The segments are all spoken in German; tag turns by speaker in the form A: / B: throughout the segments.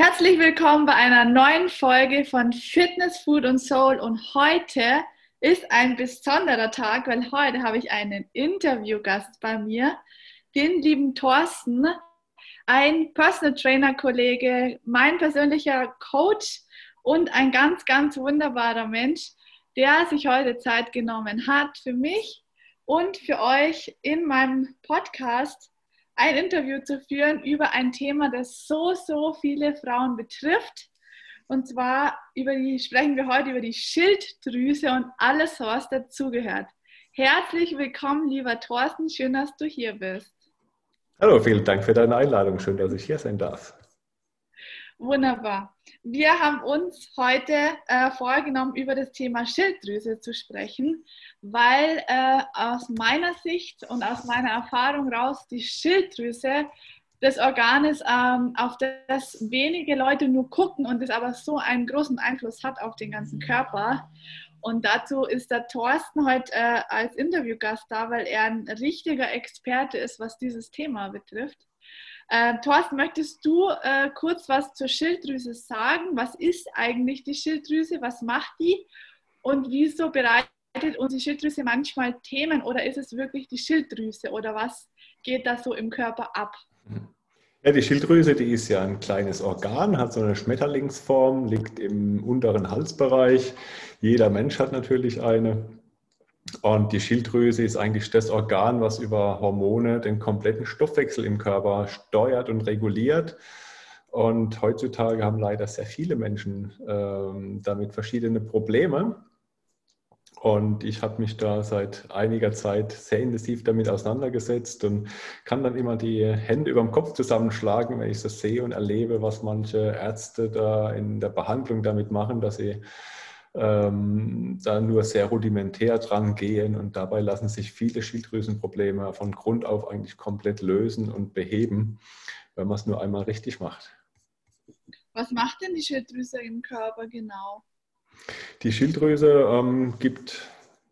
A: Herzlich willkommen bei einer neuen Folge von Fitness, Food und Soul. Und heute ist ein besonderer Tag, weil heute habe ich einen Interviewgast bei mir, den lieben Thorsten, ein Personal Trainer Kollege, mein persönlicher Coach und ein ganz, ganz wunderbarer Mensch, der sich heute Zeit genommen hat für mich und für euch in meinem Podcast ein Interview zu führen über ein Thema, das so, so viele Frauen betrifft. Und zwar über die, sprechen wir heute über die Schilddrüse und alles, was dazugehört. Herzlich willkommen, lieber Thorsten. Schön, dass du hier bist.
B: Hallo, vielen Dank für deine Einladung. Schön, dass ich hier sein darf.
A: Wunderbar. Wir haben uns heute äh, vorgenommen, über das Thema Schilddrüse zu sprechen, weil äh, aus meiner Sicht und aus meiner Erfahrung raus die Schilddrüse das Organ ist, ähm, auf das wenige Leute nur gucken und das aber so einen großen Einfluss hat auf den ganzen Körper. Und dazu ist der Thorsten heute äh, als Interviewgast da, weil er ein richtiger Experte ist, was dieses Thema betrifft. Äh, Thorsten, möchtest du äh, kurz was zur Schilddrüse sagen? Was ist eigentlich die Schilddrüse? Was macht die? Und wieso bereitet uns die Schilddrüse manchmal Themen oder ist es wirklich die Schilddrüse oder was geht da so im Körper ab?
B: Ja, die Schilddrüse, die ist ja ein kleines Organ, hat so eine Schmetterlingsform, liegt im unteren Halsbereich. Jeder Mensch hat natürlich eine. Und die Schilddrüse ist eigentlich das Organ, was über Hormone den kompletten Stoffwechsel im Körper steuert und reguliert. Und heutzutage haben leider sehr viele Menschen ähm, damit verschiedene Probleme. Und ich habe mich da seit einiger Zeit sehr intensiv damit auseinandergesetzt und kann dann immer die Hände über dem Kopf zusammenschlagen, wenn ich das sehe und erlebe, was manche Ärzte da in der Behandlung damit machen, dass sie ähm, da nur sehr rudimentär dran gehen und dabei lassen sich viele Schilddrüsenprobleme von Grund auf eigentlich komplett lösen und beheben, wenn man es nur einmal richtig macht.
A: Was macht denn die Schilddrüse im Körper genau?
B: Die Schilddrüse ähm, gibt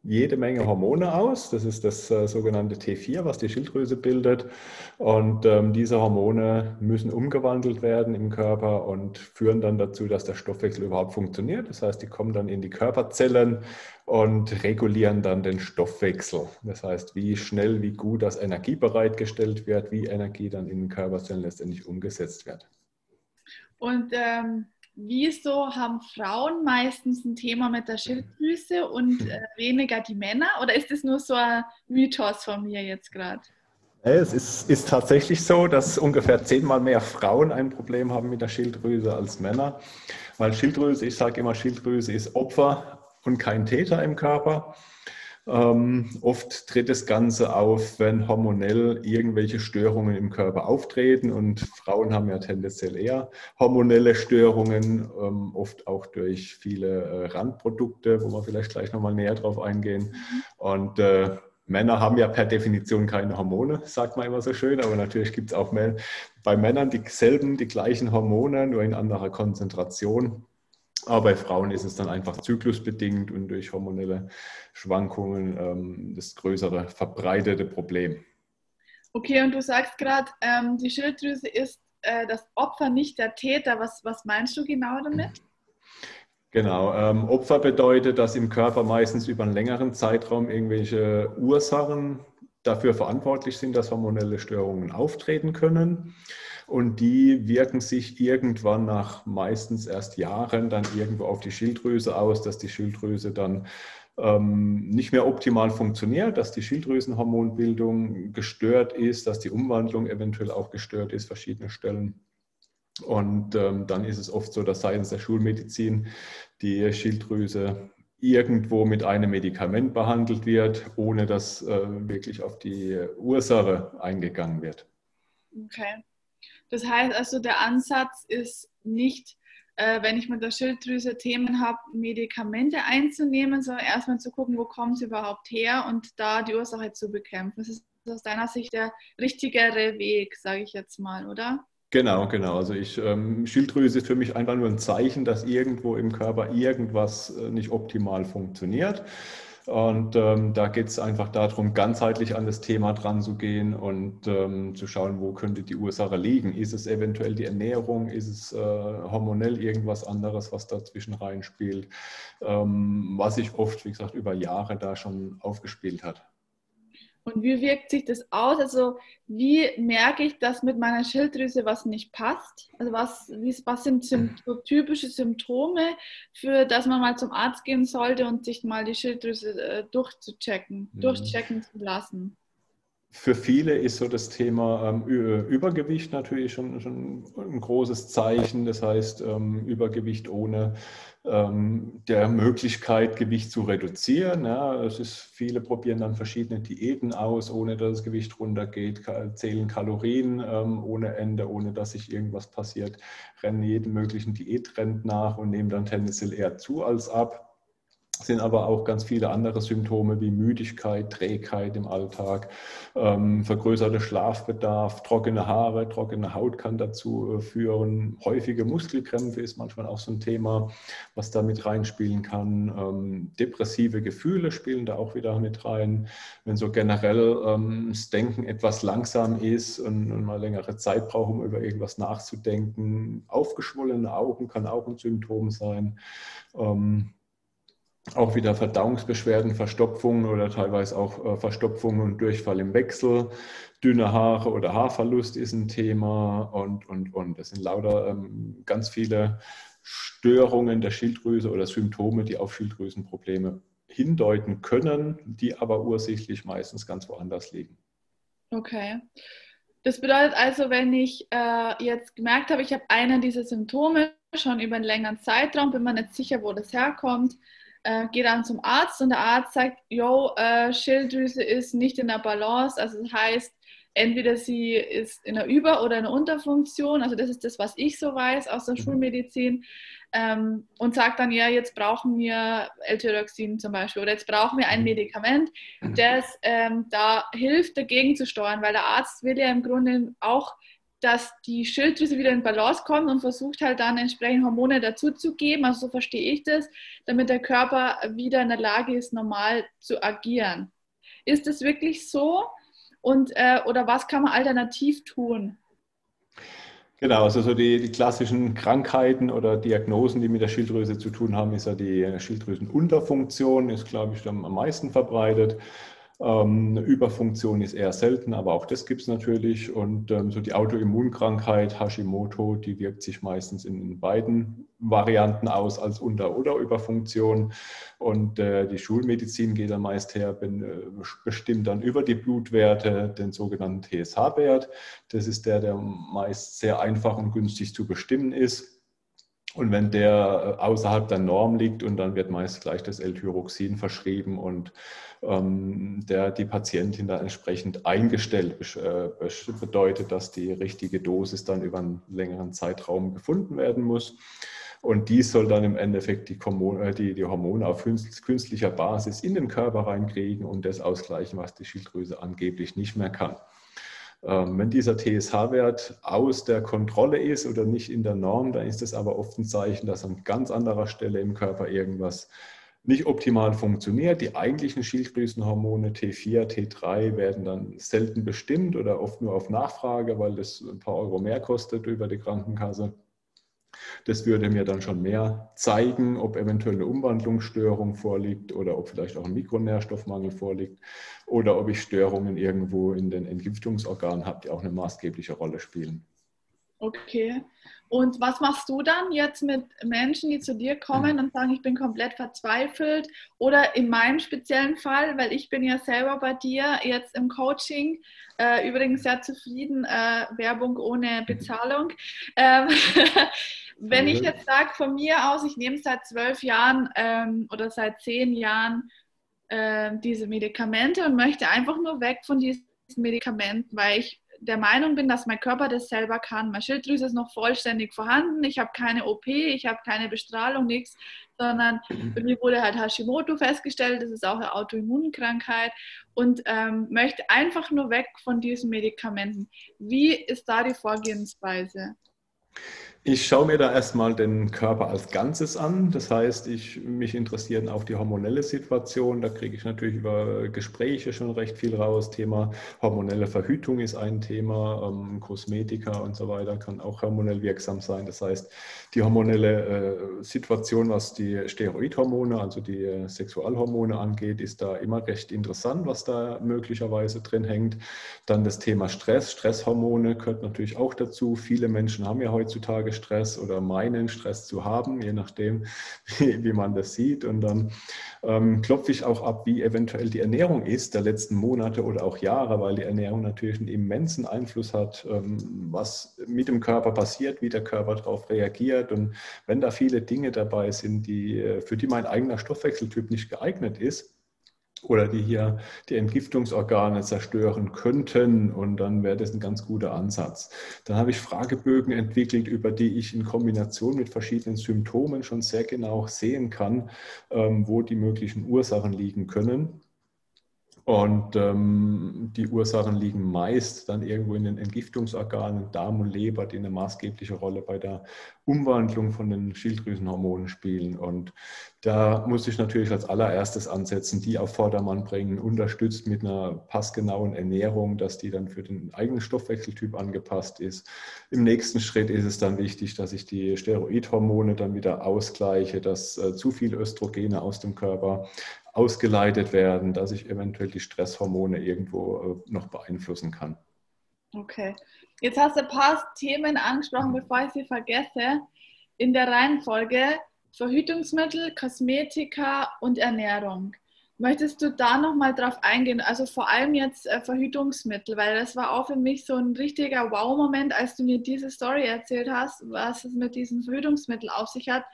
B: jede Menge Hormone aus. Das ist das äh, sogenannte T4, was die Schilddrüse bildet. Und ähm, diese Hormone müssen umgewandelt werden im Körper und führen dann dazu, dass der Stoffwechsel überhaupt funktioniert. Das heißt, die kommen dann in die Körperzellen und regulieren dann den Stoffwechsel. Das heißt, wie schnell, wie gut das Energie bereitgestellt wird, wie Energie dann in den Körperzellen letztendlich umgesetzt wird.
A: Und ähm wieso haben Frauen meistens ein Thema mit der Schilddrüse und äh, weniger die Männer? Oder ist das nur so ein Mythos von mir jetzt gerade?
B: Es ist, ist, tatsächlich so, dass ungefähr zehnmal mehr Frauen ein Problem haben mit der Schilddrüse als Männer. Weil Schilddrüse, ich sage immer, Schilddrüse ist Opfer und kein Täter im Körper. Ähm, oft tritt das Ganze auf, wenn hormonell irgendwelche Störungen im Körper auftreten und Frauen haben ja tendenziell eher hormonelle Störungen, ähm, oft auch durch viele äh, Randprodukte, wo wir vielleicht gleich nochmal näher drauf eingehen. Mhm. Und äh, Männer haben ja per Definition keine Hormone, sagt man immer so schön, aber natürlich gibt es auch bei Männern dieselben, die gleichen Hormone, nur in anderer Konzentration. Aber bei Frauen ist es dann einfach zyklusbedingt und durch hormonelle Schwankungen ähm, das größere verbreitete Problem.
A: Okay, und du sagst gerade, ähm, die Schilddrüse ist äh, das Opfer, nicht der Täter. Was, was meinst du genau damit?
B: Genau, ähm, Opfer bedeutet, dass im Körper meistens über einen längeren Zeitraum irgendwelche Ursachen dafür verantwortlich sind, dass hormonelle Störungen auftreten können. Und die wirken sich irgendwann nach meistens erst Jahren dann irgendwo auf die Schilddrüse aus, dass die Schilddrüse dann ähm, nicht mehr optimal funktioniert, dass die Schilddrüsenhormonbildung gestört ist, dass die Umwandlung eventuell auch gestört ist, verschiedene Stellen. Und ähm, dann ist es oft so, dass seitens der Schulmedizin die Schilddrüse irgendwo mit einem Medikament behandelt wird, ohne dass äh, wirklich auf die Ursache eingegangen wird.
A: Okay. Das heißt also, der Ansatz ist nicht, äh, wenn ich mit der Schilddrüse Themen habe, Medikamente einzunehmen, sondern erstmal zu gucken, wo kommt es überhaupt her und da die Ursache zu bekämpfen. Das ist aus deiner Sicht der richtigere Weg, sage ich jetzt mal, oder?
B: Genau, genau. Also ich, ähm, Schilddrüse ist für mich einfach nur ein Zeichen, dass irgendwo im Körper irgendwas äh, nicht optimal funktioniert. Und ähm, da geht es einfach darum, ganzheitlich an das Thema dran zu gehen und ähm, zu schauen, wo könnte die Ursache liegen. Ist es eventuell die Ernährung? Ist es äh, hormonell irgendwas anderes, was dazwischen reinspielt? Ähm, was sich oft, wie gesagt, über Jahre da schon aufgespielt hat.
A: Und wie wirkt sich das aus? Also wie merke ich, dass mit meiner Schilddrüse was nicht passt? Also was, was sind so typische Symptome, für dass man mal zum Arzt gehen sollte und sich mal die Schilddrüse äh, durchzuchecken, mhm. durchchecken zu lassen?
B: Für viele ist so das Thema ähm, Übergewicht natürlich schon, schon, ein großes Zeichen. Das heißt, ähm, Übergewicht ohne ähm, der Möglichkeit, Gewicht zu reduzieren. Ja, es ist, viele probieren dann verschiedene Diäten aus, ohne dass das Gewicht runtergeht, zählen Kalorien ähm, ohne Ende, ohne dass sich irgendwas passiert, rennen jeden möglichen Diättrend nach und nehmen dann tendenziell eher zu als ab sind aber auch ganz viele andere Symptome wie Müdigkeit, Trägheit im Alltag, ähm, vergrößerter Schlafbedarf, trockene Haare, trockene Haut kann dazu äh, führen. Häufige Muskelkrämpfe ist manchmal auch so ein Thema, was da mit reinspielen kann. Ähm, depressive Gefühle spielen da auch wieder mit rein. Wenn so generell ähm, das Denken etwas langsam ist und, und mal längere Zeit braucht, um über irgendwas nachzudenken. Aufgeschwollene Augen kann auch ein Symptom sein. Ähm, auch wieder Verdauungsbeschwerden, Verstopfungen oder teilweise auch äh, Verstopfungen und Durchfall im Wechsel. Dünne Haare oder Haarverlust ist ein Thema und, und, und. Das sind lauter ähm, ganz viele Störungen der Schilddrüse oder Symptome, die auf Schilddrüsenprobleme hindeuten können, die aber ursächlich meistens ganz woanders liegen.
A: Okay. Das bedeutet also, wenn ich äh, jetzt gemerkt habe, ich habe einen dieser Symptome schon über einen längeren Zeitraum, bin mir nicht sicher, wo das herkommt, äh, gehe dann zum Arzt und der Arzt sagt, yo, äh, Schilddrüse ist nicht in der Balance. Also das heißt, entweder sie ist in der Über- oder in der Unterfunktion. Also das ist das, was ich so weiß aus der mhm. Schulmedizin. Ähm, und sagt dann, ja, jetzt brauchen wir L-Tyroxin zum Beispiel oder jetzt brauchen wir ein mhm. Medikament, mhm. das ähm, da hilft, dagegen zu steuern, weil der Arzt will ja im Grunde auch dass die Schilddrüse wieder in Balance kommt und versucht halt dann entsprechend Hormone dazuzugeben, also so verstehe ich das, damit der Körper wieder in der Lage ist, normal zu agieren. Ist das wirklich so? Und, äh, oder was kann man alternativ tun?
B: Genau, also so die, die, klassischen Krankheiten oder Diagnosen, die mit der Schilddrüse zu tun haben, ist ja die Schilddrüsenunterfunktion, ist, glaube ich, am meisten verbreitet. Ähm, Überfunktion ist eher selten, aber auch das gibt es natürlich. Und ähm, so die Autoimmunkrankheit Hashimoto, die wirkt sich meistens in beiden Varianten aus als Unter- oder Überfunktion. Und äh, die Schulmedizin geht dann meist her, ben, äh, bestimmt dann über die Blutwerte den sogenannten TSH-Wert. Das ist der, der meist sehr einfach und günstig zu bestimmen ist. Und wenn der äh, außerhalb der Norm liegt und dann wird meist gleich das L-Tyroxin verschrieben und ähm, der die Patientin dann entsprechend eingestellt äh, bedeutet, dass die richtige Dosis dann über einen längeren Zeitraum gefunden werden muss. Und dies soll dann im Endeffekt die, Hormone, äh, die, die Hormone auf künstlicher Basis in den Körper reinkriegen und das ausgleichen, was die Schilddrüse angeblich nicht mehr kann. Ähm, wenn dieser TSH-Wert aus der Kontrolle ist oder nicht in der Norm, dann ist das aber oft ein Zeichen, dass an ganz anderer Stelle im Körper irgendwas nicht optimal funktioniert. Die eigentlichen Schilddrüsenhormone T4, T3 werden dann selten bestimmt oder oft nur auf Nachfrage, weil das ein paar Euro mehr kostet über die Krankenkasse. Das würde mir dann schon mehr zeigen, ob eventuell eine Umwandlungsstörung vorliegt oder ob vielleicht auch ein Mikronährstoffmangel vorliegt oder ob ich Störungen irgendwo in den Entgiftungsorganen habe, die auch eine maßgebliche Rolle spielen.
A: Okay. Und was machst du dann jetzt mit Menschen, die zu dir kommen mhm. und sagen, ich bin komplett verzweifelt? Oder in meinem speziellen Fall, weil ich bin ja selber bei dir jetzt im Coaching, äh, übrigens sehr zufrieden, äh, Werbung ohne. Bezahlung. Ähm, wenn ich jetzt sage von mir aus, ich nehme seit zwölf Jahren ähm, oder seit zehn Jahren äh, diese Medikamente und möchte einfach nur weg von diesen Medikamenten, weil ich der Meinung bin, dass mein Körper das selber kann. Meine Schilddrüse ist noch vollständig vorhanden. Ich habe keine OP, ich habe keine Bestrahlung, nichts, sondern bei mir wurde halt Hashimoto festgestellt. Das ist auch eine Autoimmunkrankheit und ähm, möchte einfach nur weg von diesen Medikamenten. Wie ist da die Vorgehensweise?
B: Ich schaue mir da erstmal den Körper als Ganzes an. Das heißt, ich, mich interessieren auch die hormonelle Situation. Da kriege ich natürlich über Gespräche schon recht viel raus. Thema hormonelle Verhütung ist ein Thema. Ähm, Kosmetika und so weiter kann auch hormonell wirksam sein. Das heißt, die hormonelle äh, Situation, was die Steroidhormone, also die äh, Sexualhormone angeht, ist da immer recht interessant, was da möglicherweise drin hängt. Dann das Thema Stress. Stresshormone gehört natürlich auch dazu. Viele Menschen haben ja heutzutage Stress oder meinen Stress zu haben, je nachdem, wie, wie man das sieht. Und dann ähm, klopfe ich auch ab, wie eventuell die Ernährung ist der letzten Monate oder auch Jahre, weil die Ernährung natürlich einen immensen Einfluss hat, ähm, was mit dem Körper passiert, wie der Körper darauf reagiert. Und wenn da viele Dinge dabei sind, die, äh, für die mein eigener Stoffwechseltyp nicht geeignet ist, oder die hier die Entgiftungsorgane zerstören könnten. Und dann wäre das ein ganz guter Ansatz. Dann habe ich Fragebögen entwickelt, über die ich in Kombination mit verschiedenen Symptomen schon sehr genau sehen kann, ähm, wo die möglichen Ursachen liegen können. Und ähm, die Ursachen liegen meist dann irgendwo in den Entgiftungsorganen, Darm und Leber, die eine maßgebliche Rolle bei der Umwandlung von den Schilddrüsenhormonen spielen. Und da muss ich natürlich als allererstes ansetzen, die auf Vordermann bringen, unterstützt mit einer passgenauen Ernährung, dass die dann für den eigenen Stoffwechseltyp angepasst ist. Im nächsten Schritt ist es dann wichtig, dass ich die Steroidhormone dann wieder ausgleiche, dass äh, zu viele Östrogene aus dem Körper ausgeleitet werden, dass ich eventuell die Stresshormone irgendwo äh, noch beeinflussen kann.
A: Okay. Jetzt hast du ein paar Themen angesprochen, bevor ich sie vergesse. In der Reihenfolge Verhütungsmittel, Kosmetika und Ernährung. Möchtest du da nochmal drauf eingehen? Also vor allem jetzt äh, Verhütungsmittel, weil das war auch für mich so ein richtiger Wow-Moment, als du mir diese Story erzählt hast, was es mit diesen Verhütungsmitteln auf sich hat.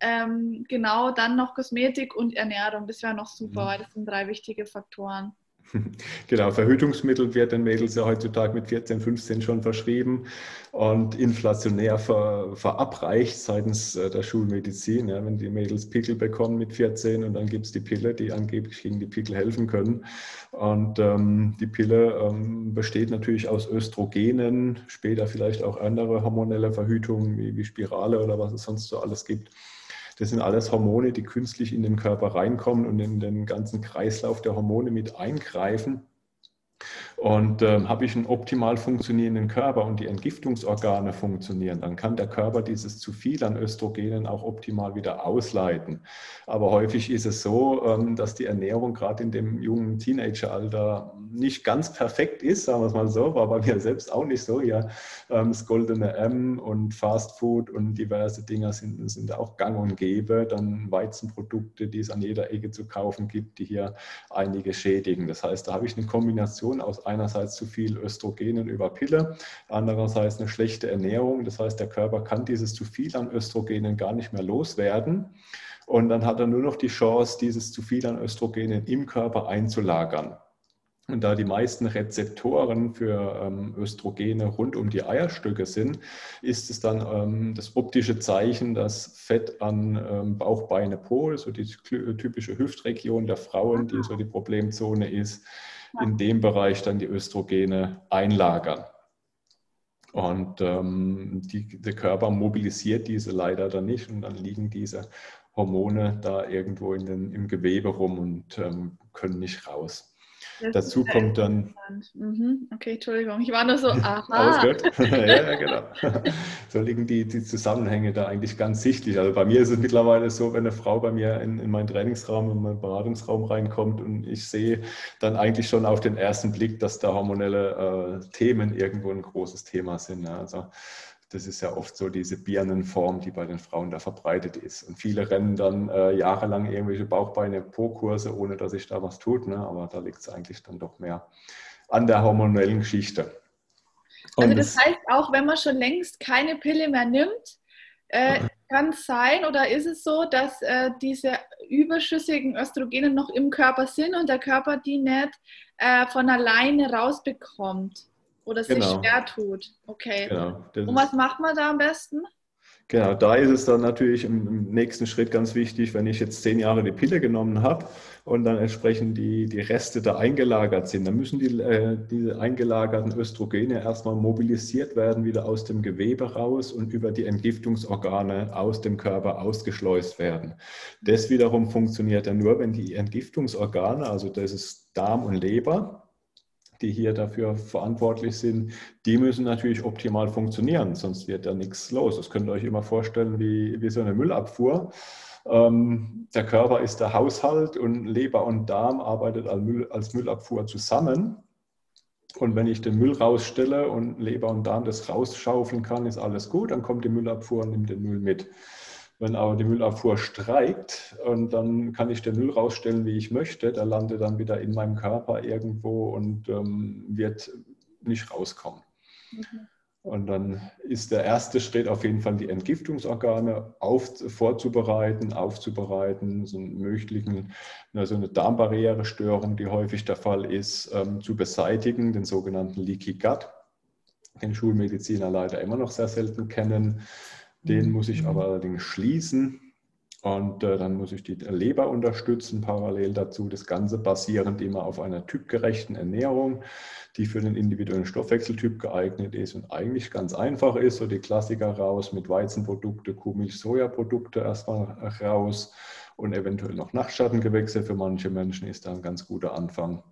A: Ähm, genau, dann noch Kosmetik und Ernährung. Das wäre noch super, mhm. weil das sind drei wichtige Faktoren.
B: Genau, Verhütungsmittel wird den Mädels ja heutzutage mit 14, 15 schon verschrieben und inflationär ver, verabreicht seitens äh, der Schulmedizin. Ja, wenn die Mädels Pickel bekommen mit 14 und dann gibt es die Pille, die angeblich gegen die Pickel helfen können. Und ähm, die Pille ähm, besteht natürlich aus Östrogenen, später vielleicht auch andere hormonelle Verhütungen wie, wie Spirale oder was es sonst so alles gibt. Das sind alles Hormone, die künstlich in den Körper reinkommen und in den ganzen Kreislauf der Hormone mit eingreifen. Und ähm, habe ich einen optimal funktionierenden Körper und die Entgiftungsorgane funktionieren, dann kann der Körper dieses zu viel an Östrogenen auch optimal wieder ausleiten. Aber häufig ist es so, ähm, dass die Ernährung gerade in dem jungen Teenageralter nicht ganz perfekt ist, sagen wir es mal so, war bei mir selbst auch nicht so. Ja, ähm, das goldene M und Fast Food und diverse Dinge sind, sind auch gang und gäbe. Dann Weizenprodukte, die es an jeder Ecke zu kaufen gibt, die hier einige schädigen. Das heißt, da habe ich eine Kombination aus einerseits zu viel Östrogenen über Pille, andererseits eine schlechte Ernährung. Das heißt, der Körper kann dieses zu viel an Östrogenen gar nicht mehr loswerden. Und dann hat er nur noch die Chance, dieses zu viel an Östrogenen im Körper einzulagern. Und da die meisten Rezeptoren für ähm, Östrogene rund um die Eierstöcke sind, ist es dann ähm, das optische Zeichen, dass Fett an ähm, Bauch, Beine, Po, so die typische Hüftregion der Frauen, die so die Problemzone ist, in dem Bereich dann die Östrogene einlagern. Und ähm, die, der Körper mobilisiert diese leider dann nicht und dann liegen diese Hormone da irgendwo in den, im Gewebe rum und ähm, können nicht raus. Das Dazu kommt dann.
A: Mhm. Okay, Entschuldigung, ich war nur so, aha.
B: Alles gut. ja, genau. So liegen die, die Zusammenhänge da eigentlich ganz sichtlich. Also bei mir ist es mittlerweile so, wenn eine Frau bei mir in, in meinen Trainingsraum, in meinen Beratungsraum reinkommt und ich sehe dann eigentlich schon auf den ersten Blick, dass da hormonelle äh, Themen irgendwo ein großes Thema sind. Ja. Also das ist ja oft so diese Birnenform, die bei den Frauen da verbreitet ist. Und viele rennen dann äh, jahrelang irgendwelche Bauchbeine-Po-Kurse, ohne dass sich da was tut. Ne? Aber da liegt es eigentlich dann doch mehr an der hormonellen Geschichte.
A: Und also das heißt, auch wenn man schon längst keine Pille mehr nimmt, äh, kann es sein oder ist es so, dass äh, diese überschüssigen Östrogene noch im Körper sind und der Körper die nicht äh, von alleine rausbekommt? Oder sich genau. schwer tut. Okay. Genau. Und was macht man da am besten?
B: Genau, da ist es dann natürlich im, nächsten Schritt ganz wichtig, wenn ich jetzt zehn Jahre die Pille genommen habe und dann entsprechend die, die Reste da eingelagert sind, dann müssen die, äh, diese eingelagerten Östrogene erstmal mobilisiert werden, wieder aus dem Gewebe raus und über die Entgiftungsorgane aus dem Körper ausgeschleust werden. Das wiederum funktioniert ja nur, wenn die Entgiftungsorgane, also das ist Darm und Leber, die hier dafür verantwortlich sind, die müssen natürlich optimal funktionieren, sonst wird da nichts los. Das könnt ihr euch immer vorstellen wie, wie so eine Müllabfuhr. Ähm, der Körper ist der Haushalt und Leber und Darm arbeitet als, Müll, als Müllabfuhr zusammen. Und wenn ich den Müll rausstelle und Leber und Darm das rausschaufeln kann, ist alles gut, dann kommt die Müllabfuhr und nimmt den Müll mit. Wenn aber die Müllabfuhr streikt und dann kann ich den Müll rausstellen, wie ich möchte, der landet dann wieder in meinem Körper irgendwo und ähm, wird nicht rauskommen. Mhm. Und dann ist der erste Schritt auf jeden Fall, die Entgiftungsorgane auf, vorzubereiten, aufzubereiten, so, einen möglichen, so eine Darmbarrierestörung, die häufig der Fall ist, ähm, zu beseitigen, den sogenannten Leaky Gut, den Schulmediziner leider immer noch sehr selten kennen. Den mhm. muss ich aber allerdings schließen und äh, dann muss ich die Leber unterstützen, parallel dazu. Das Ganze basierend immer auf einer typgerechten Ernährung, die für den individuellen Stoffwechseltyp geeignet ist und eigentlich ganz einfach ist. So die Klassiker raus mit Weizenprodukte, Kuhmilch, Sojaprodukte erstmal raus und eventuell noch Nachtschattengewächse für manche Menschen ist da ein ganz guter Anfang.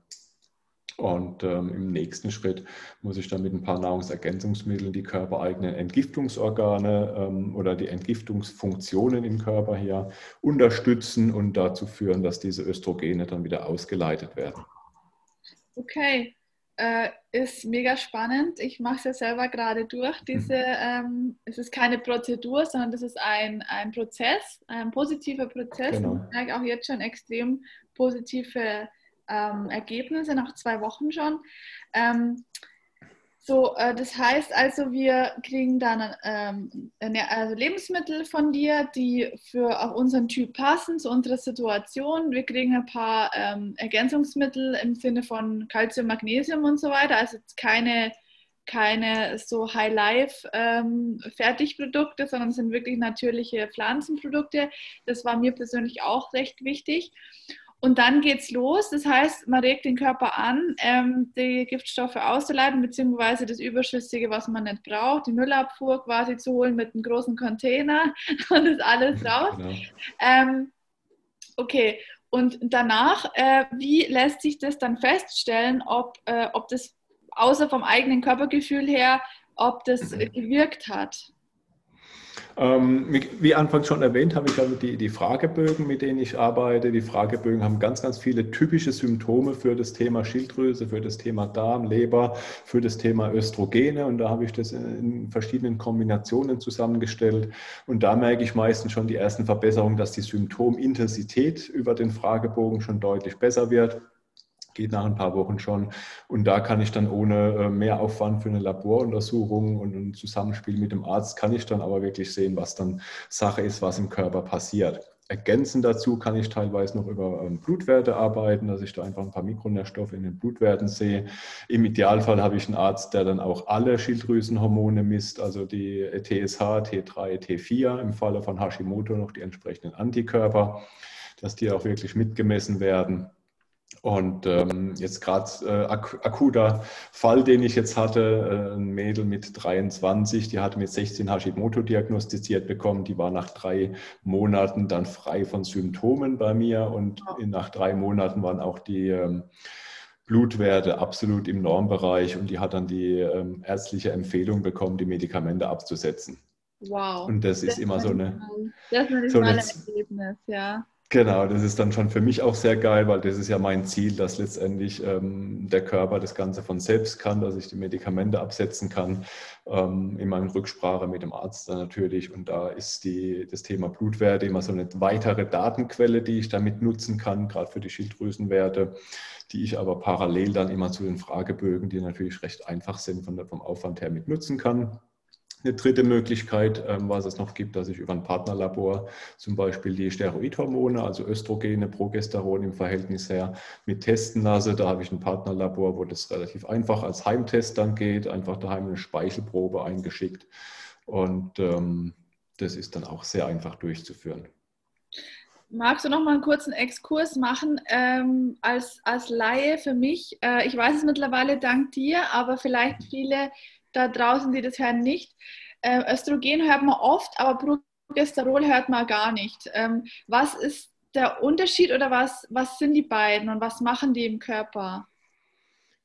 B: Und ähm, im nächsten Schritt muss ich dann mit ein paar Nahrungsergänzungsmitteln die körpereigenen Entgiftungsorgane ähm, oder die Entgiftungsfunktionen im Körper hier unterstützen und dazu führen, dass diese Östrogene dann wieder ausgeleitet werden.
A: Okay, äh, ist mega spannend. Ich mache es ja selber gerade durch. Diese, mhm. ähm, es ist keine Prozedur, sondern das ist ein, ein Prozess, ein positiver Prozess. Genau. Ich merke auch jetzt schon extrem positive ähm, Ergebnisse nach zwei Wochen schon. Ähm, so, äh, das heißt also, wir kriegen dann ähm, also Lebensmittel von dir, die für auch unseren Typ passen, zu unserer Situation. Wir kriegen ein paar ähm, Ergänzungsmittel im Sinne von Calcium, Magnesium und so weiter. Also keine, keine so High-Life-Fertigprodukte, ähm, sondern sind wirklich natürliche Pflanzenprodukte. Das war mir persönlich auch recht wichtig. Und dann geht's los. Das heißt, man regt den Körper an, ähm, die Giftstoffe auszuleiten, beziehungsweise das Überschüssige, was man nicht braucht, die Müllabfuhr quasi zu holen mit einem großen Container und das alles raus. Genau. Ähm, okay, und danach, äh, wie lässt sich das dann feststellen, ob, äh, ob das außer vom eigenen Körpergefühl her, ob das gewirkt hat?
B: Ähm, wie anfangs schon erwähnt, habe ich ja die, die Fragebögen, mit denen ich arbeite. Die Fragebögen haben ganz, ganz viele typische Symptome für das Thema Schilddrüse, für das Thema Darm, Leber, für das Thema Östrogene. Und da habe ich das in verschiedenen Kombinationen zusammengestellt. Und da merke ich meistens schon die ersten Verbesserungen, dass die Symptomintensität über den Fragebogen schon deutlich besser wird geht nach ein paar Wochen schon. Und da kann ich dann ohne äh, mehr Aufwand für eine Laboruntersuchung und ein Zusammenspiel mit dem Arzt, kann ich dann aber wirklich sehen, was dann Sache ist, was im Körper passiert. Ergänzend dazu kann ich teilweise noch über ähm, Blutwerte arbeiten, dass ich da einfach ein paar Mikronährstoffe in den Blutwerten sehe. Im Idealfall habe ich einen Arzt, der dann auch alle Schilddrüsenhormone misst, also die TSH, T3, T4, im Falle von Hashimoto noch die entsprechenden Antikörper, dass die auch wirklich mitgemessen werden. Und ähm, jetzt gerade äh, ak akuter Fall, den ich jetzt hatte, äh, ein Mädel mit 23, die hatte mit 16 Hashimoto diagnostiziert bekommen. Die war nach drei Monaten dann frei von Symptomen bei mir und in, nach drei Monaten waren auch die ähm, Blutwerte absolut im Normbereich und die hat dann die ähm, ärztliche Empfehlung bekommen, die Medikamente abzusetzen. Wow. Und das, das ist immer so eine, das ist so eine, Ergebnis, ja. Genau, das ist dann schon für mich auch sehr geil, weil das ist ja mein Ziel, dass letztendlich ähm, der Körper das Ganze von selbst kann, dass ich die Medikamente absetzen kann, ähm, in meiner Rücksprache mit dem Arzt dann natürlich. Und da ist die, das Thema Blutwerte immer so eine weitere Datenquelle, die ich damit nutzen kann, gerade für die Schilddrüsenwerte, die ich aber parallel dann immer zu den Fragebögen, die natürlich recht einfach sind, von vom Aufwand her mit nutzen kann. Eine dritte Möglichkeit, ähm, was es noch gibt, dass ich über ein Partnerlabor zum Beispiel die Steroidhormone, also Östrogene, Progesteron im Verhältnis her mit testen lasse. Da habe ich ein Partnerlabor, wo das relativ einfach als Heimtest dann geht, einfach daheim eine Speichelprobe eingeschickt. Und ähm, das ist dann auch sehr einfach durchzuführen.
A: Magst du noch mal einen kurzen Exkurs machen ähm, als, als Laie für mich? Äh, ich weiß es mittlerweile dank dir, aber vielleicht viele da draußen, die das hören, nicht. Äh, Östrogen hört man oft, aber Progesterol hört man gar nicht. Ähm, was ist der Unterschied oder was, was sind die beiden und was machen die im Körper?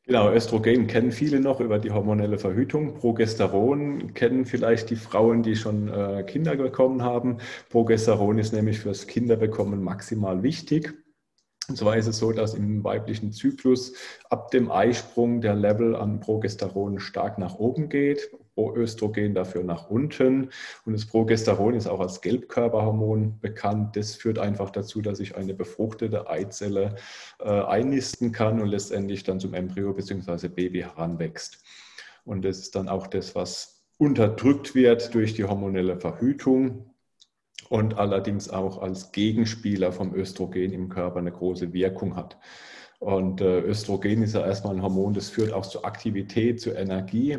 B: Genau, Östrogen kennen viele noch über die hormonelle Verhütung. Progesteron kennen vielleicht die Frauen, die schon äh, Kinder bekommen haben. Progesteron ist nämlich fürs Kinderbekommen maximal wichtig. Und zwar ist es so, dass im weiblichen Zyklus ab dem Eisprung der Level an Progesteron stark nach oben geht, Östrogen dafür nach unten. Und das Progesteron ist auch als Gelbkörperhormon bekannt. Das führt einfach dazu, dass sich eine befruchtete Eizelle äh, einnisten kann und letztendlich dann zum Embryo bzw. Baby heranwächst. Und das ist dann auch das, was unterdrückt wird durch die hormonelle Verhütung und allerdings auch als Gegenspieler vom Östrogen im Körper eine große Wirkung hat. Und äh, Östrogen ist ja erstmal ein Hormon, das führt auch zur Aktivität, zur Energie.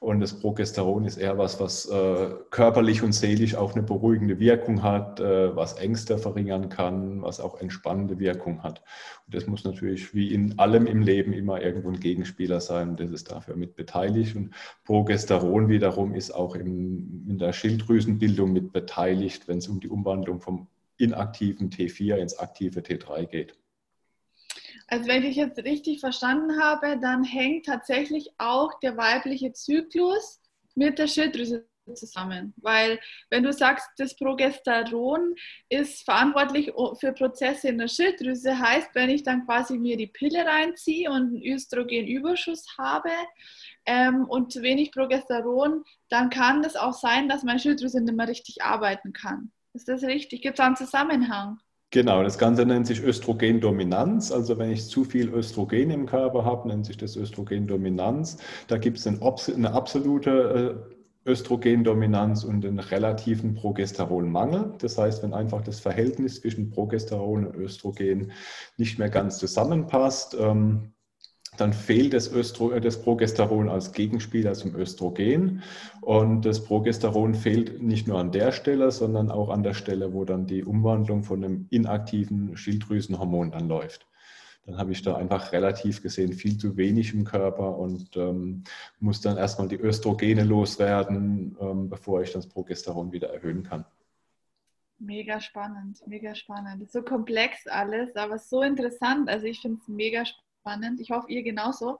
B: Und das Progesteron ist eher was, was äh, körperlich und seelisch auch eine beruhigende Wirkung hat, äh, was Ängste verringern kann, was auch entspannende Wirkung hat. Und das muss natürlich wie in allem im Leben immer irgendwo ein Gegenspieler sein. Das ist dafür mit beteiligt. Und Progesteron wiederum ist auch im, in der Schilddrüsenbildung mit beteiligt, wenn es um die Umwandlung vom inaktiven T4 ins aktive T3 geht.
A: Also wenn ich jetzt richtig verstanden habe, dann hängt tatsächlich auch der weibliche Zyklus mit der Schilddrüse zusammen. Weil wenn du sagst, das Progesteron ist verantwortlich für Prozesse in der Schilddrüse, heißt, wenn ich dann quasi mir die Pille reinziehe und einen Östrogenüberschuss habe ähm, und zu wenig Progesteron, dann kann das auch sein, dass meine Schilddrüse nicht mehr richtig arbeiten kann. Ist das richtig? Gibt es einen Zusammenhang?
B: Genau, das Ganze nennt sich Östrogendominanz. Also wenn ich zu viel Östrogen im Körper habe, nennt sich das Östrogendominanz. Da gibt es eine absolute äh, Östrogendominanz und einen relativen Progesteronmangel. Das heißt, wenn einfach das Verhältnis zwischen Progesteron und Östrogen nicht mehr ganz zusammenpasst, ähm, dann fehlt das, Östro das Progesteron als Gegenspieler zum Östrogen. Und das Progesteron fehlt nicht nur an der Stelle, sondern auch an der Stelle, wo dann die Umwandlung von einem inaktiven Schilddrüsenhormon dann läuft. Dann habe ich da einfach relativ gesehen viel zu wenig im Körper und ähm, muss dann erstmal die Östrogene loswerden, ähm, bevor ich das Progesteron wieder erhöhen kann.
A: Mega spannend, mega spannend. So komplex alles, aber so interessant. Also ich finde es mega spannend spannend. Ich hoffe, ihr genauso.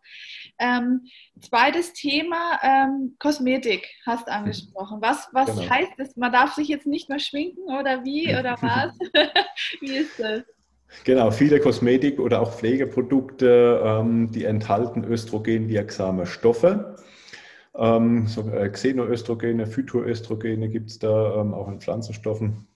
A: Ähm, zweites Thema, ähm, Kosmetik hast du angesprochen. Was, was genau. heißt das? Man darf sich jetzt nicht mehr schminken oder wie oder was? wie ist das?
B: Genau, viele Kosmetik- oder auch Pflegeprodukte, ähm, die enthalten östrogenwirksame Stoffe. Ähm, so, äh, Xenoöstrogene, Phytoöstrogene gibt es da ähm, auch in Pflanzenstoffen.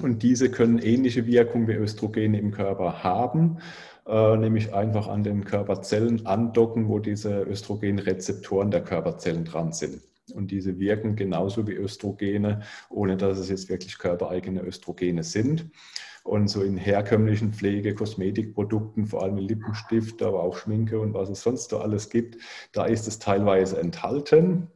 B: Und diese können ähnliche Wirkung wie Östrogene im Körper haben äh, nämlich einfach an den Körperzellen andocken, wo diese Östrogenrezeptoren der Körperzellen dran sind. Und diese wirken genauso wie Östrogene, ohne dass es jetzt wirklich körpereigene Östrogene sind. Und so in herkömmlichen Pflege-, Kosmetikprodukten, vor allem Lippenstift, aber auch Schminke und was es sonst so alles gibt, da ist es teilweise enthalten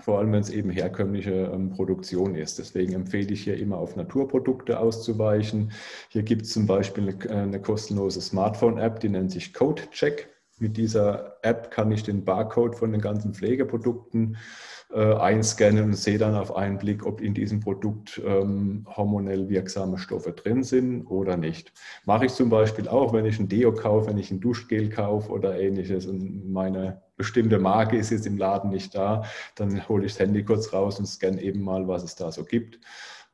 B: vor allem wenn es eben herkömmliche ähm, Produktion ist. Deswegen empfehle ich hier immer auf Naturprodukte auszuweichen. Hier gibt es zum Beispiel eine, äh, eine kostenlose Smartphone-App, die nennt sich CodeCheck. Mit dieser App kann ich den Barcode von den ganzen Pflegeprodukten äh, einscannen und sehe dann auf einen Blick, ob in diesem Produkt ähm, hormonell wirksame Stoffe drin sind oder nicht. Mache ich zum Beispiel auch, wenn ich ein Deo kaufe, wenn ich ein Duschgel kaufe oder ähnliches und meine bestimmte Marke ist jetzt im Laden nicht da, dann hole ich das Handy kurz raus und scanne eben mal, was es da so gibt.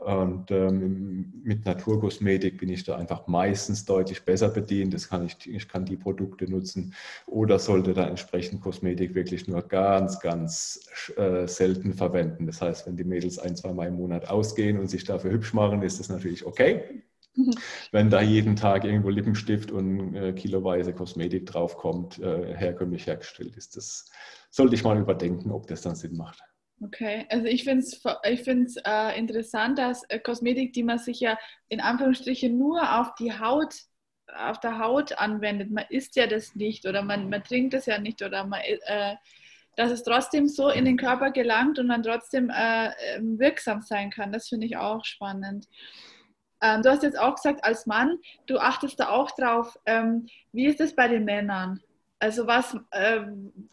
B: Und ähm, mit Naturkosmetik bin ich da einfach meistens deutlich besser bedient. Das kann ich, ich kann die Produkte nutzen oder sollte da entsprechend Kosmetik wirklich nur ganz, ganz äh, selten verwenden. Das heißt, wenn die Mädels ein, zwei Mal im Monat ausgehen und sich dafür hübsch machen, ist das natürlich okay. Mhm. Wenn da jeden Tag irgendwo Lippenstift und äh, kiloweise Kosmetik draufkommt, äh, herkömmlich hergestellt ist, das sollte ich mal überdenken, ob das dann Sinn macht.
A: Okay, also ich finde es ich find's, äh, interessant, dass äh, Kosmetik, die man sich ja in Anführungsstrichen nur auf die Haut, auf der Haut anwendet, man isst ja das nicht oder man, man trinkt es ja nicht oder man, äh, dass es trotzdem so in den Körper gelangt und dann trotzdem äh, ähm, wirksam sein kann. Das finde ich auch spannend. Ähm, du hast jetzt auch gesagt, als Mann, du achtest da auch drauf. Ähm, wie ist es bei den Männern? Also was, äh,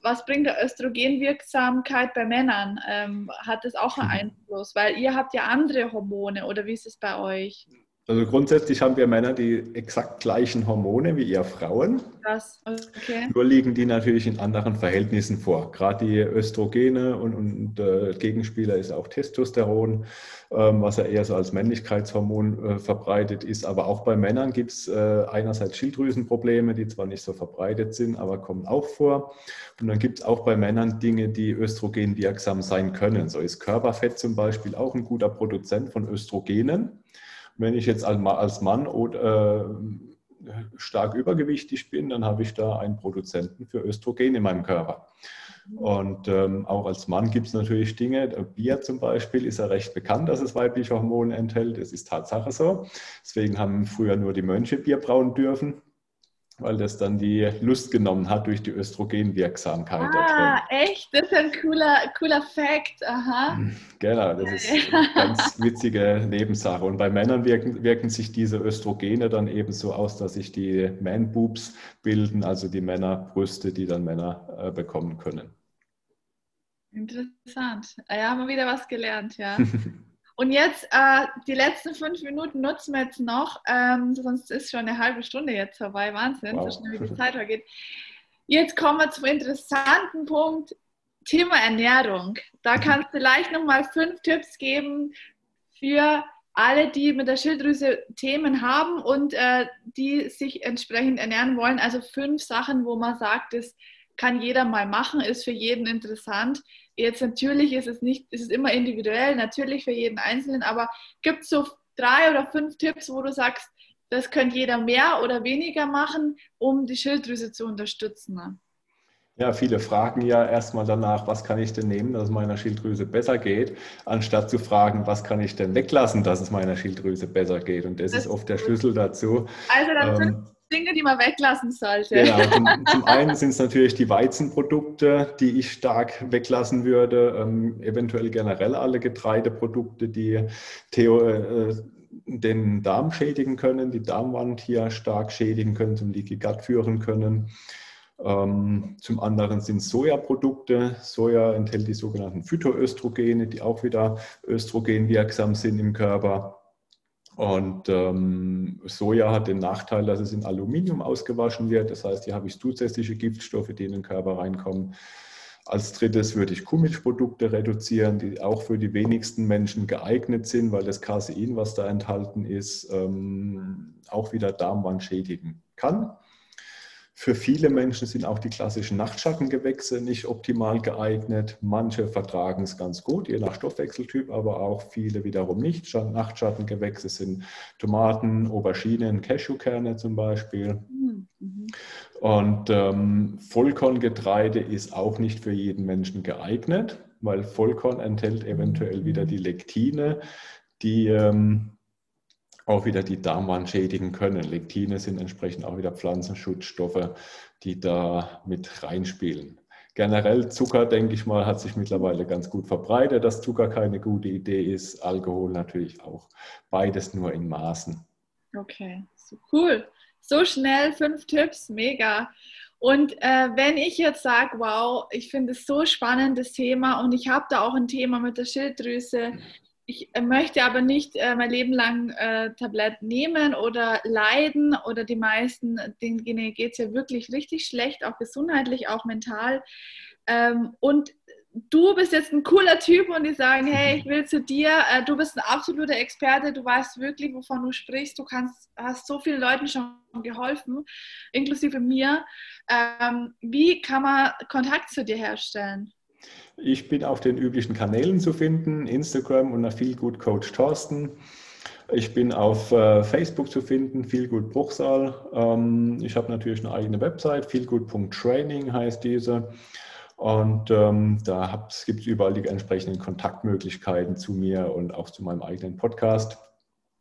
A: was bringt der Östrogenwirksamkeit bei Männern? Ähm, hat das auch einen Einfluss? Weil ihr habt ja andere Hormone oder wie ist es bei euch?
B: Also grundsätzlich haben wir Männer die exakt gleichen Hormone wie ihr Frauen.
A: Krass, okay.
B: Nur liegen die natürlich in anderen Verhältnissen vor. Gerade die Östrogene und, und äh, Gegenspieler ist auch Testosteron, ähm, was ja eher so als Männlichkeitshormon äh, verbreitet ist. Aber auch bei Männern gibt es äh, einerseits Schilddrüsenprobleme, die zwar nicht so verbreitet sind, aber kommen auch vor. Und dann gibt es auch bei Männern Dinge, die östrogenwirksam sein können. So ist Körperfett zum Beispiel auch ein guter Produzent von Östrogenen. Wenn ich jetzt als Mann oder, äh, stark übergewichtig bin, dann habe ich da einen Produzenten für Östrogen in meinem Körper. Und ähm, auch als Mann gibt es natürlich Dinge, Bier zum Beispiel ist ja recht bekannt, dass es weibliche Hormone enthält. Es ist Tatsache so. Deswegen haben früher nur die Mönche Bier brauen dürfen weil das dann die Lust genommen hat durch die Östrogenwirksamkeit.
A: Ah, echt? Das ist ein cooler, cooler Fact. Aha.
B: Genau, das ist eine ganz witzige Nebensache. Und bei Männern wirken, wirken sich diese Östrogene dann eben so aus, dass sich die Man-Boobs bilden, also die Männerbrüste, die dann Männer äh, bekommen können.
A: Interessant. Ja, haben wir wieder was gelernt, ja. Und jetzt äh, die letzten fünf Minuten nutzen wir jetzt noch, ähm, sonst ist schon eine halbe Stunde jetzt vorbei. Wahnsinn, wow. so schnell wie die Zeit vergeht. Jetzt kommen wir zum interessanten Punkt, Thema Ernährung. Da mhm. kannst du vielleicht nochmal fünf Tipps geben für alle, die mit der Schilddrüse Themen haben und äh, die sich entsprechend ernähren wollen. Also fünf Sachen, wo man sagt, das kann jeder mal machen, ist für jeden interessant. Jetzt natürlich ist es nicht, ist es immer individuell, natürlich für jeden Einzelnen, aber gibt es so drei oder fünf Tipps, wo du sagst, das könnte jeder mehr oder weniger machen, um die Schilddrüse zu unterstützen?
B: Ja, viele fragen ja erstmal danach, was kann ich denn nehmen, dass es meiner Schilddrüse besser geht, anstatt zu fragen, was kann ich denn weglassen, dass es meiner Schilddrüse besser geht. Und das, das ist oft der Schlüssel dazu.
A: Also dann ähm, Dinge, die man weglassen sollte.
B: Genau, zum, zum einen sind es natürlich die Weizenprodukte, die ich stark weglassen würde, ähm, eventuell generell alle Getreideprodukte, die Theo, äh, den Darm schädigen können, die Darmwand hier stark schädigen können, zum Leaky Gut führen können. Ähm, zum anderen sind Sojaprodukte. Soja enthält die sogenannten Phytoöstrogene, die auch wieder östrogenwirksam sind im Körper. Und ähm, Soja hat den Nachteil, dass es in Aluminium ausgewaschen wird. Das heißt, hier habe ich zusätzliche Giftstoffe, die in den Körper reinkommen. Als drittes würde ich Kuhmilchprodukte reduzieren, die auch für die wenigsten Menschen geeignet sind, weil das Casein, was da enthalten ist, ähm, auch wieder Darmwand schädigen kann. Für viele Menschen sind auch die klassischen Nachtschattengewächse nicht optimal geeignet. Manche vertragen es ganz gut, je nach Stoffwechseltyp, aber auch viele wiederum nicht. Nachtschattengewächse sind Tomaten, Auberginen, Cashewkerne zum Beispiel. Mhm. Und ähm, Vollkorngetreide ist auch nicht für jeden Menschen geeignet, weil Vollkorn enthält eventuell wieder die Lektine, die ähm, auch wieder die Darmwand schädigen können. Lektine sind entsprechend auch wieder Pflanzenschutzstoffe, die da mit reinspielen. Generell Zucker, denke ich mal, hat sich mittlerweile ganz gut verbreitet, dass Zucker keine gute Idee ist. Alkohol natürlich auch. Beides nur in Maßen.
A: Okay, so cool. So schnell, fünf Tipps, mega. Und äh, wenn ich jetzt sage, wow, ich finde es so spannend, das Thema, und ich habe da auch ein Thema mit der Schilddrüse, ich äh, möchte aber nicht äh, mein Leben lang äh, Tabletten nehmen oder leiden oder die meisten, denen geht es ja wirklich richtig schlecht, auch gesundheitlich, auch mental. Ähm, und du bist jetzt ein cooler Typ und die sagen, hey, ich will zu dir, äh, du bist ein absoluter Experte, du weißt wirklich, wovon du sprichst, du kannst, hast so vielen Leuten schon geholfen, inklusive mir. Ähm, wie kann man Kontakt zu dir herstellen?
B: Ich bin auf den üblichen Kanälen zu finden, Instagram unter Feelgood Coach Thorsten. Ich bin auf äh, Facebook zu finden, Feelgood Bruchsal. Ähm, ich habe natürlich eine eigene Website, feelgood.training heißt diese. Und ähm, da gibt es überall die entsprechenden Kontaktmöglichkeiten zu mir und auch zu meinem eigenen Podcast.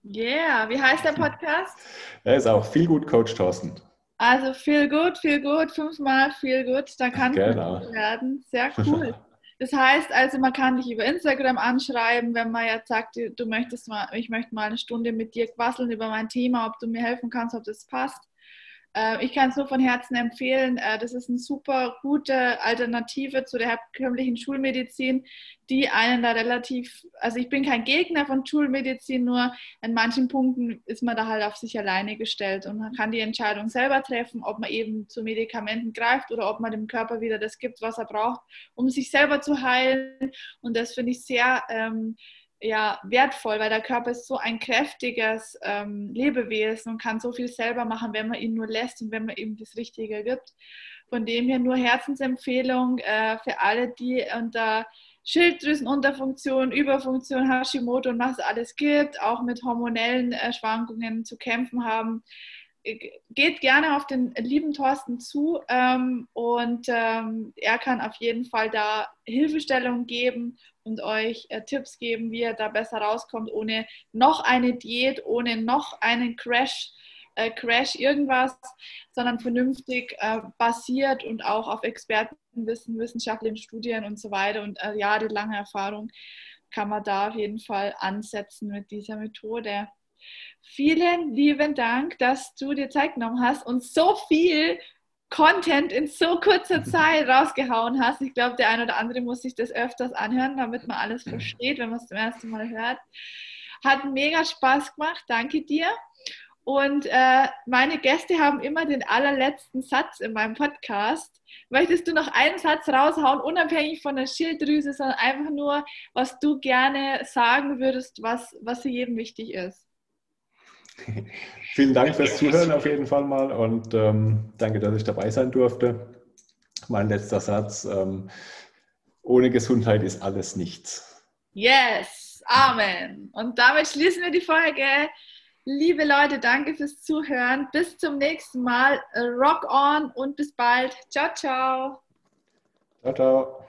A: Yeah, wie heißt der Podcast?
B: Er ist auch Feelgood Coach Thorsten.
A: Also viel gut, viel gut, fünfmal viel gut, da kann
B: genau.
A: werden. Sehr cool. Das heißt also, man kann dich über Instagram anschreiben, wenn man jetzt sagt, du möchtest mal, ich möchte mal eine Stunde mit dir quasseln über mein Thema, ob du mir helfen kannst, ob das passt. Äh, ich kann es nur von Herzen empfehlen. Äh, das ist eine super gute Alternative zu der herkömmlichen Schulmedizin, die einen da relativ, also ich bin kein Gegner von Schulmedizin, nur in manchen Punkten ist man da halt auf sich alleine gestellt und man kann die Entscheidung selber treffen, ob man eben zu Medikamenten greift oder ob man dem Körper wieder das gibt, was er braucht, um sich selber zu heilen. Und das finde ich sehr ähm, ja, wertvoll, weil der Körper ist so ein kräftiges ähm, Lebewesen und kann so viel selber machen, wenn man ihn nur lässt und wenn man ihm das Richtige gibt. Von dem her nur Herzensempfehlung äh, für alle, die unter Schilddrüsenunterfunktion, Überfunktion, Hashimoto und was es alles gibt, auch mit hormonellen äh, Schwankungen zu kämpfen haben. Geht gerne auf den lieben Thorsten zu ähm, und ähm, er kann auf jeden Fall da Hilfestellung geben und euch äh, Tipps geben, wie ihr da besser rauskommt, ohne noch eine Diät, ohne noch einen Crash, äh, Crash irgendwas, sondern vernünftig äh, basiert und auch auf Expertenwissen, wissenschaftlichen Studien und so weiter und äh, jahrelange Erfahrung kann man da auf jeden Fall ansetzen mit dieser Methode. Vielen lieben Dank, dass du dir Zeit genommen hast und so viel Content in so kurzer Zeit rausgehauen hast. Ich glaube, der eine oder andere muss sich das öfters anhören, damit man alles versteht, wenn man es zum ersten Mal hört. Hat mega Spaß gemacht. Danke dir. Und äh, meine Gäste haben immer den allerletzten Satz in meinem Podcast. Möchtest du noch einen Satz raushauen, unabhängig von der Schilddrüse, sondern einfach nur, was du gerne sagen würdest, was, was jedem wichtig ist?
B: Vielen Dank fürs Zuhören auf jeden Fall mal und ähm, danke, dass ich dabei sein durfte. Mein letzter Satz, ähm, ohne Gesundheit ist alles nichts.
A: Yes, Amen. Und damit schließen wir die Folge. Liebe Leute, danke fürs Zuhören. Bis zum nächsten Mal. Rock on und bis bald. Ciao, ciao.
B: Ciao, ciao.